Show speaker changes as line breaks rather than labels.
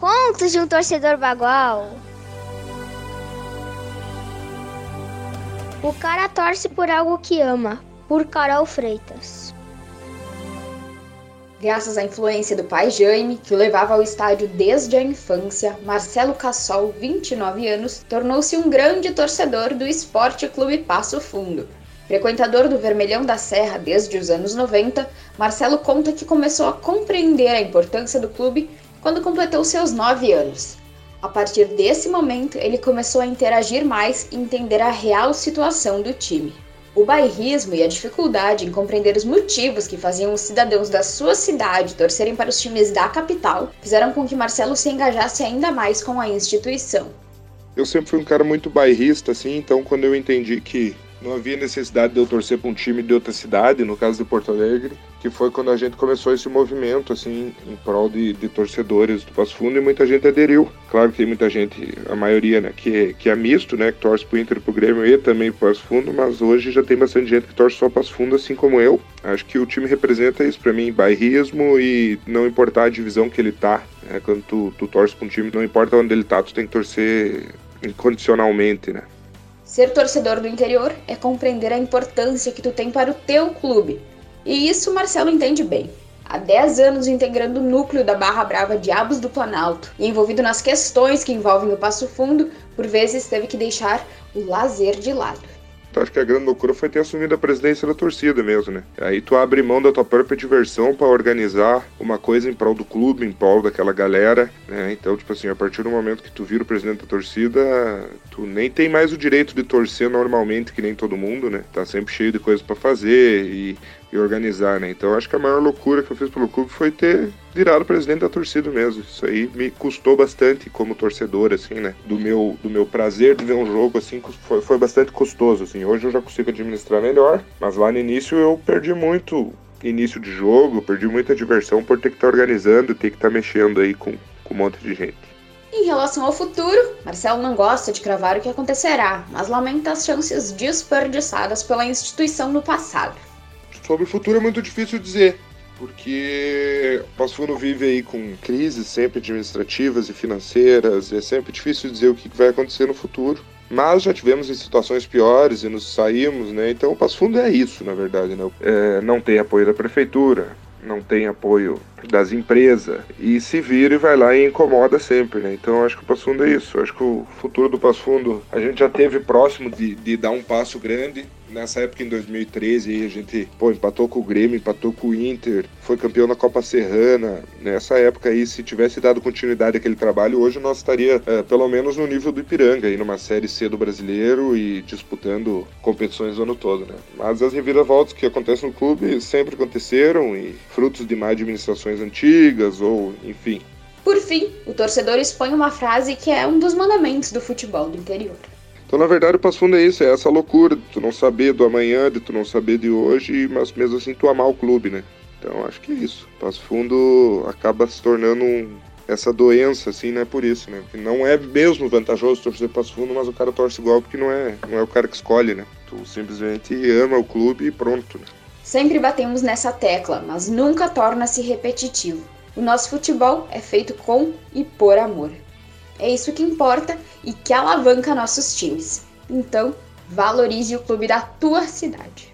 Contos de um torcedor bagual. O cara torce por algo que ama, por Carol Freitas.
Graças à influência do pai Jaime, que o levava ao estádio desde a infância, Marcelo Cassol, 29 anos, tornou-se um grande torcedor do Esporte Clube Passo Fundo. Frequentador do Vermelhão da Serra desde os anos 90, Marcelo conta que começou a compreender a importância do clube quando completou seus 9 anos. A partir desse momento, ele começou a interagir mais e entender a real situação do time. O bairrismo e a dificuldade em compreender os motivos que faziam os cidadãos da sua cidade torcerem para os times da capital fizeram com que Marcelo se engajasse ainda mais com a instituição.
Eu sempre fui um cara muito bairrista, assim, então quando eu entendi que não havia necessidade de eu torcer para um time de outra cidade, no caso de Porto Alegre, que foi quando a gente começou esse movimento, assim, em prol de, de torcedores do Passo Fundo e muita gente aderiu. Claro que tem muita gente, a maioria, né, que, que é misto, né, que torce pro Inter e pro Grêmio e também pro Passo Fundo, mas hoje já tem bastante gente que torce só pro Passo Fundo, assim como eu. Acho que o time representa isso para mim, bairrismo e não importar a divisão que ele tá. Né, quando tu, tu torce pra um time, não importa onde ele tá, tu tem que torcer incondicionalmente, né.
Ser torcedor do interior é compreender a importância que tu tem para o teu clube. E isso Marcelo entende bem. Há 10 anos integrando o núcleo da Barra Brava Diabos do Planalto e envolvido nas questões que envolvem o Passo Fundo, por vezes teve que deixar o lazer de lado.
Então, acho que a grande loucura foi ter assumido a presidência da torcida mesmo, né? Aí tu abre mão da tua própria diversão para organizar uma coisa em prol do clube, em prol daquela galera, né? Então, tipo assim, a partir do momento que tu vira o presidente da torcida, tu nem tem mais o direito de torcer normalmente, que nem todo mundo, né? Tá sempre cheio de coisas para fazer e e organizar, né? Então acho que a maior loucura que eu fiz pelo clube foi ter virado presidente da torcida mesmo. Isso aí me custou bastante como torcedor, assim, né? Do meu, do meu prazer de ver um jogo, assim, foi, foi bastante custoso, assim. Hoje eu já consigo administrar melhor, mas lá no início eu perdi muito início de jogo, perdi muita diversão por ter que estar tá organizando, ter que estar tá mexendo aí com, com um monte de gente.
Em relação ao futuro, Marcelo não gosta de cravar o que acontecerá, mas lamenta as chances desperdiçadas pela instituição no passado.
Sobre o futuro é muito difícil dizer, porque o Passo Fundo vive aí com crises sempre administrativas e financeiras, e é sempre difícil dizer o que vai acontecer no futuro. Mas já tivemos em situações piores e nos saímos, né? Então o Passo Fundo é isso, na verdade, né? É, não tem apoio da prefeitura, não tem apoio das empresas e se vira e vai lá e incomoda sempre, né? Então acho que o Passo Fundo é isso. Acho que o futuro do Passo Fundo a gente já teve próximo de, de dar um passo grande nessa época em 2013 a gente pô, empatou com o Grêmio, empatou com o Inter, foi campeão na Copa Serrana. Nessa época aí, se tivesse dado continuidade àquele trabalho, hoje nós estaria é, pelo menos no nível do Ipiranga, aí numa série C do brasileiro e disputando competições o ano todo, né? Mas as reviravoltas que acontecem no clube sempre aconteceram e frutos de má antigas ou enfim.
Por fim, o torcedor expõe uma frase que é um dos mandamentos do futebol do interior.
Então, na verdade, o Passo Fundo é isso, é essa loucura de tu não saber do amanhã, de tu não saber de hoje, mas mesmo assim tu amar o clube, né? Então, acho que é isso. O Passo Fundo acaba se tornando um, essa doença, assim, né? Por isso, né? Que não é mesmo vantajoso torcer Passo Fundo, mas o cara torce igual porque não é, não é o cara que escolhe, né? Tu simplesmente ama o clube e pronto, né?
Sempre batemos nessa tecla, mas nunca torna-se repetitivo. O nosso futebol é feito com e por amor. É isso que importa e que alavanca nossos times. Então, valorize o clube da tua cidade.